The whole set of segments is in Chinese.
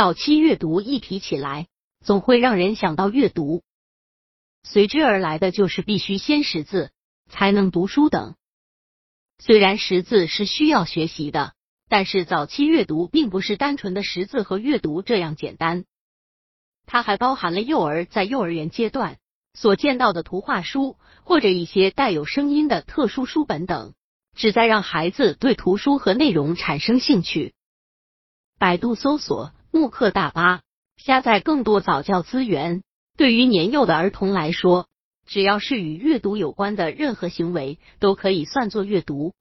早期阅读一提起来，总会让人想到阅读，随之而来的就是必须先识字，才能读书等。虽然识字是需要学习的，但是早期阅读并不是单纯的识字和阅读这样简单，它还包含了幼儿在幼儿园阶段所见到的图画书或者一些带有声音的特殊书本等，旨在让孩子对图书和内容产生兴趣。百度搜索。慕课大巴下载更多早教资源。对于年幼的儿童来说，只要是与阅读有关的任何行为，都可以算作阅读，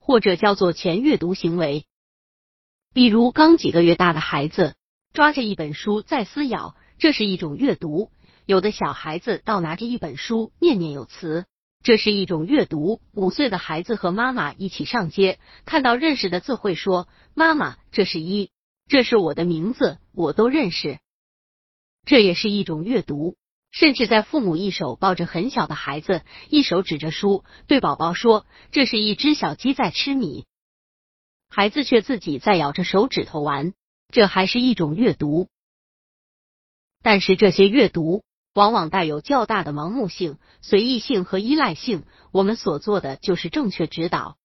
或者叫做前阅读行为。比如刚几个月大的孩子抓着一本书在撕咬，这是一种阅读；有的小孩子倒拿着一本书念念有词，这是一种阅读。五岁的孩子和妈妈一起上街，看到认识的字会说：“妈妈，这是一。”这是我的名字，我都认识。这也是一种阅读。甚至在父母一手抱着很小的孩子，一手指着书，对宝宝说：“这是一只小鸡在吃米。”孩子却自己在咬着手指头玩，这还是一种阅读。但是这些阅读往往带有较大的盲目性、随意性和依赖性。我们所做的就是正确指导，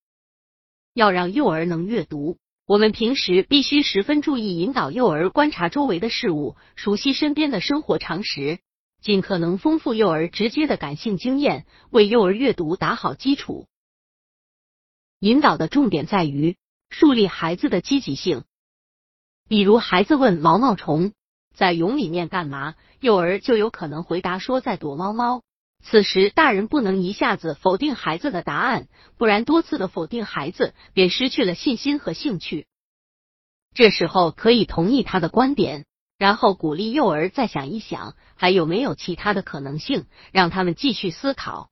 要让幼儿能阅读。我们平时必须十分注意引导幼儿观察周围的事物，熟悉身边的生活常识，尽可能丰富幼儿直接的感性经验，为幼儿阅读打好基础。引导的重点在于树立孩子的积极性。比如，孩子问毛毛虫在蛹里面干嘛，幼儿就有可能回答说在躲猫猫。此时，大人不能一下子否定孩子的答案，不然多次的否定孩子便失去了信心和兴趣。这时候可以同意他的观点，然后鼓励幼儿再想一想，还有没有其他的可能性，让他们继续思考。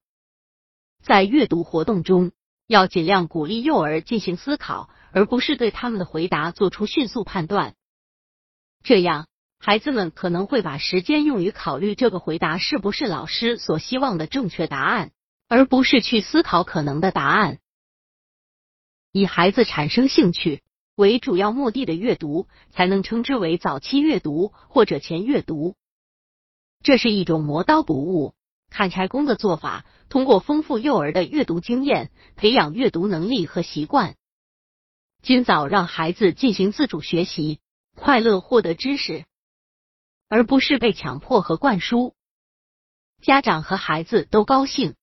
在阅读活动中，要尽量鼓励幼儿进行思考，而不是对他们的回答做出迅速判断。这样。孩子们可能会把时间用于考虑这个回答是不是老师所希望的正确答案，而不是去思考可能的答案。以孩子产生兴趣为主要目的的阅读，才能称之为早期阅读或者前阅读。这是一种磨刀不误、砍柴工的做法，通过丰富幼儿的阅读经验，培养阅读能力和习惯，尽早让孩子进行自主学习，快乐获得知识。而不是被强迫和灌输，家长和孩子都高兴。